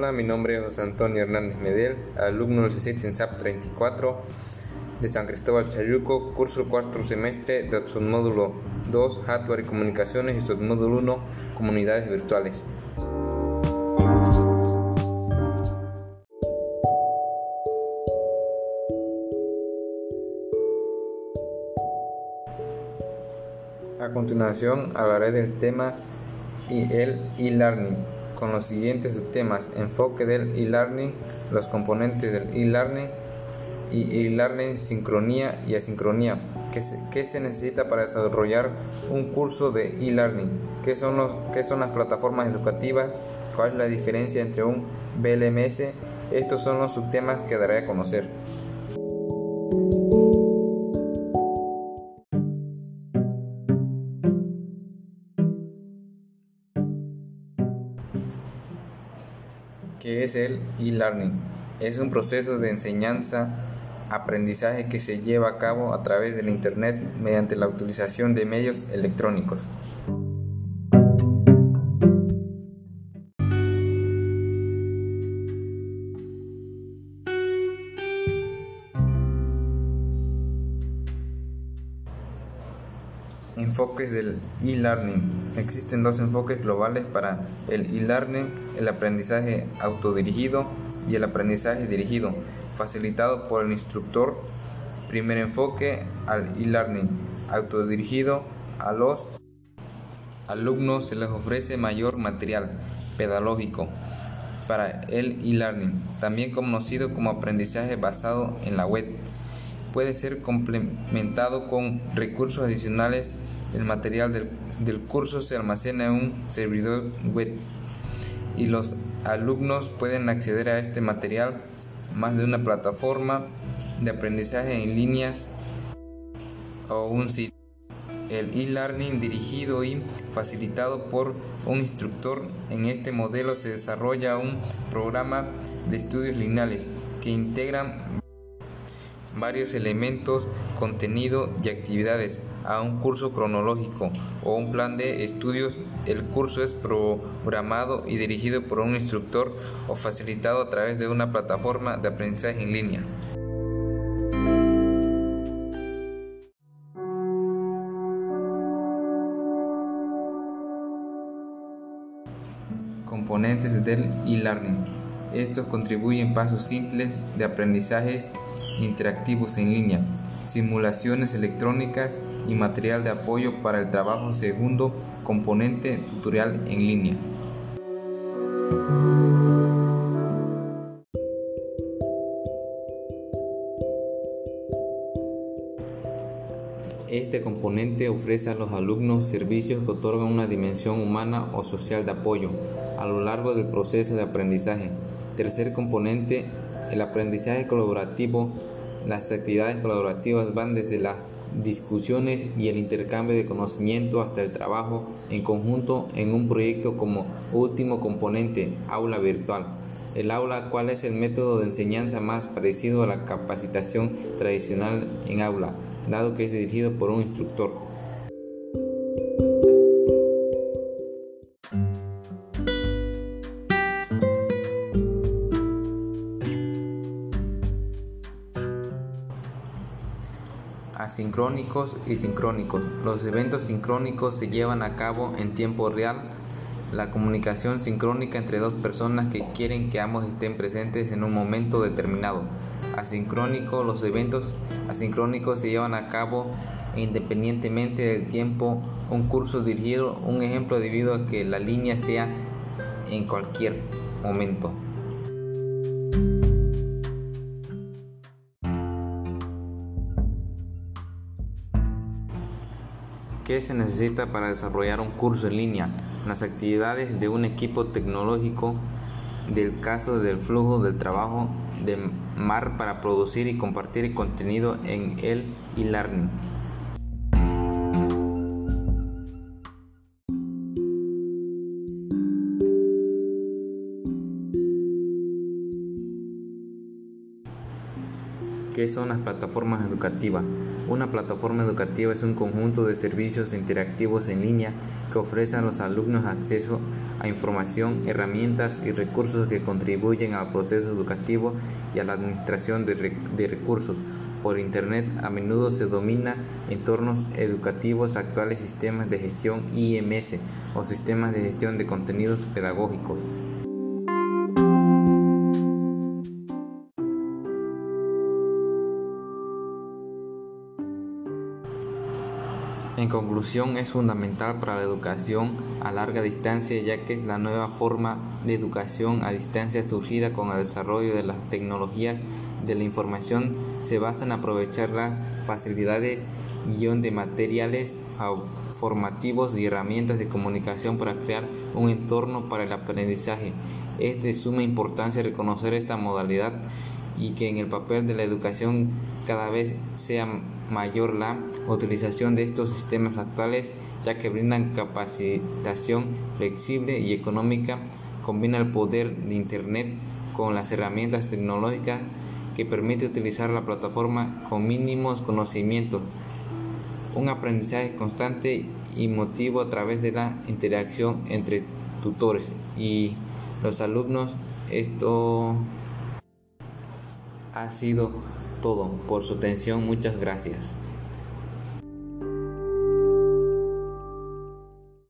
Hola, mi nombre es José Antonio Hernández Medel, alumno del CICET en SAP 34 de San Cristóbal Chayuco, curso cuarto semestre de submódulo 2, Hardware y Comunicaciones y submódulo 1, Comunidades Virtuales. A continuación hablaré del tema y el e-learning con los siguientes subtemas: enfoque del e-learning, los componentes del e-learning y e-learning, sincronía y asincronía. ¿Qué se, ¿Qué se, necesita para desarrollar un curso de e-learning? ¿Qué, son ¿Qué son las plataformas educativas? ¿Cuál es la diferencia entre un BLMS? Estos son los subtemas que daré a conocer. ¿Qué es el e-learning? Es un proceso de enseñanza, aprendizaje que se lleva a cabo a través del Internet mediante la utilización de medios electrónicos. Enfoques del e-learning. Existen dos enfoques globales para el e-learning, el aprendizaje autodirigido y el aprendizaje dirigido, facilitado por el instructor. Primer enfoque al e-learning autodirigido a los alumnos se les ofrece mayor material pedagógico para el e-learning, también conocido como aprendizaje basado en la web. Puede ser complementado con recursos adicionales el material del, del, curso se almacena en un servidor web y los alumnos pueden acceder a este material más de una plataforma de aprendizaje en líneas o un sitio. El e-learning dirigido y facilitado por un instructor. En este modelo se desarrolla un programa de estudios lineales que integran varios elementos, contenido y actividades a un curso cronológico o un plan de estudios. El curso es programado y dirigido por un instructor o facilitado a través de una plataforma de aprendizaje en línea. Componentes del e-learning. Estos contribuyen pasos simples de aprendizajes interactivos en línea, simulaciones electrónicas y material de apoyo para el trabajo segundo componente tutorial en línea. Este componente ofrece a los alumnos servicios que otorgan una dimensión humana o social de apoyo a lo largo del proceso de aprendizaje. Tercer componente, el aprendizaje colaborativo. Las actividades colaborativas van desde las discusiones y el intercambio de conocimiento hasta el trabajo en conjunto en un proyecto como último componente, aula virtual. El aula, ¿cuál es el método de enseñanza más parecido a la capacitación tradicional en aula, dado que es dirigido por un instructor? Asincrónicos y sincrónicos. Los eventos sincrónicos se llevan a cabo en tiempo real. La comunicación sincrónica entre dos personas que quieren que ambos estén presentes en un momento determinado. Asincrónico, los eventos asincrónicos se llevan a cabo independientemente del tiempo. Un curso dirigido, un ejemplo debido a que la línea sea en cualquier momento. ¿Qué se necesita para desarrollar un curso en línea? Las actividades de un equipo tecnológico, del caso del flujo del trabajo de MAR para producir y compartir contenido en el e-learning. ¿Qué son las plataformas educativas? Una plataforma educativa es un conjunto de servicios interactivos en línea que ofrece a los alumnos acceso a información, herramientas y recursos que contribuyen al proceso educativo y a la administración de, de recursos. Por Internet a menudo se domina entornos educativos actuales sistemas de gestión IMS o sistemas de gestión de contenidos pedagógicos. Conclusión, es fundamental para la educación a larga distancia ya que es la nueva forma de educación a distancia surgida con el desarrollo de las tecnologías de la información se basa en aprovechar las facilidades guion de materiales formativos y herramientas de comunicación para crear un entorno para el aprendizaje. Es de suma importancia reconocer esta modalidad y que en el papel de la educación cada vez sea mayor la utilización de estos sistemas actuales ya que brindan capacitación flexible y económica, combina el poder de Internet con las herramientas tecnológicas que permite utilizar la plataforma con mínimos conocimientos, un aprendizaje constante y motivo a través de la interacción entre tutores y los alumnos. Esto ha sido todo por su atención. Muchas gracias.